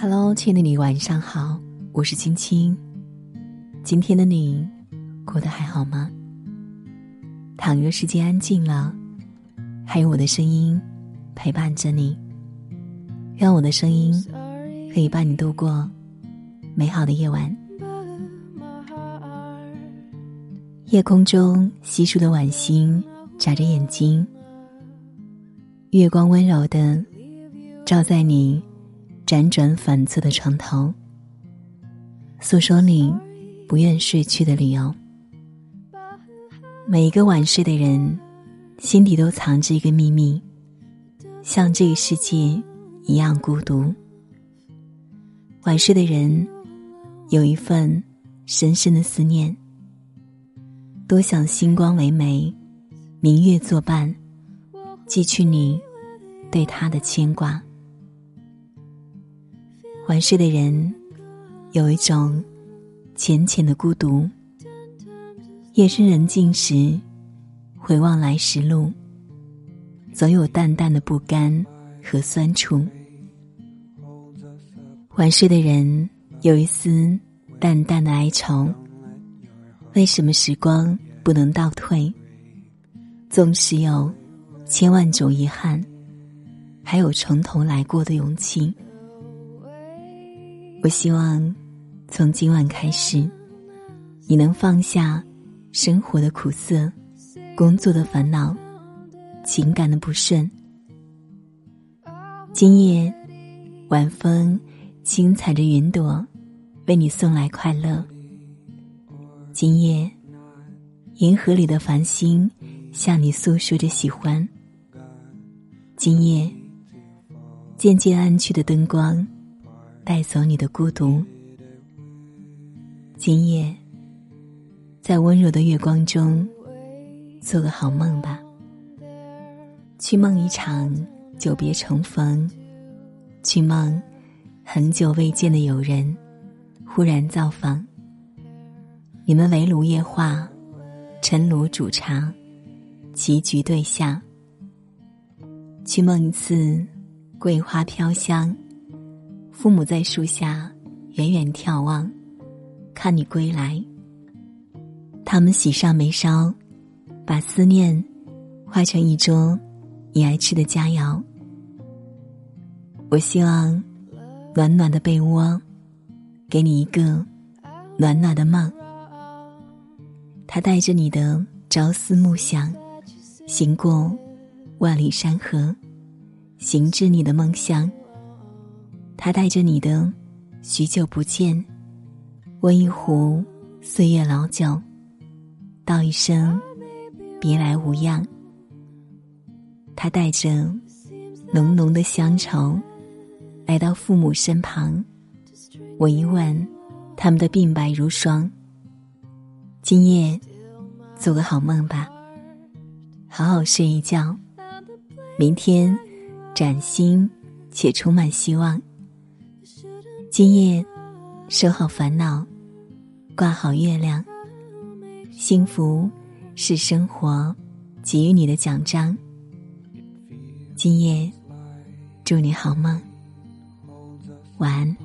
Hello，亲爱的你，晚上好，我是青青。今天的你过得还好吗？倘若世界安静了，还有我的声音陪伴着你，让我的声音可以伴你度过美好的夜晚。夜空中稀疏的晚星眨着眼睛，月光温柔的照在你。辗转反侧的床头，诉说你不愿睡去的理由。每一个晚睡的人，心底都藏着一个秘密，像这个世界一样孤独。晚睡的人，有一份深深的思念，多想星光为媒，明月作伴，寄去你对他的牵挂。晚睡的人，有一种浅浅的孤独。夜深人静时，回望来时路，总有淡淡的不甘和酸楚。晚睡的人有一丝淡淡的哀愁。为什么时光不能倒退？纵使有千万种遗憾，还有从头来过的勇气。我希望，从今晚开始，你能放下生活的苦涩、工作的烦恼、情感的不顺。今夜，晚风轻踩着云朵，为你送来快乐。今夜，银河里的繁星向你诉说着喜欢。今夜，渐渐暗去的灯光。带走你的孤独。今夜，在温柔的月光中，做个好梦吧。去梦一场久别重逢，去梦很久未见的友人忽然造访。你们围炉夜话，陈炉煮茶，棋局对下。去梦一次桂花飘香。父母在树下远远眺望，看你归来。他们喜上眉梢，把思念化成一桌你爱吃的佳肴。我希望暖暖的被窝，给你一个暖暖的梦。他带着你的朝思暮想，行过万里山河，行至你的梦乡。他带着你的许久不见，温一壶岁月老酒，道一声别来无恙。他带着浓浓的乡愁，来到父母身旁，闻一闻他们的鬓白如霜。今夜做个好梦吧，好好睡一觉，明天崭新且充满希望。今夜，收好烦恼，挂好月亮。幸福是生活给予你的奖章。今夜，祝你好梦，晚安。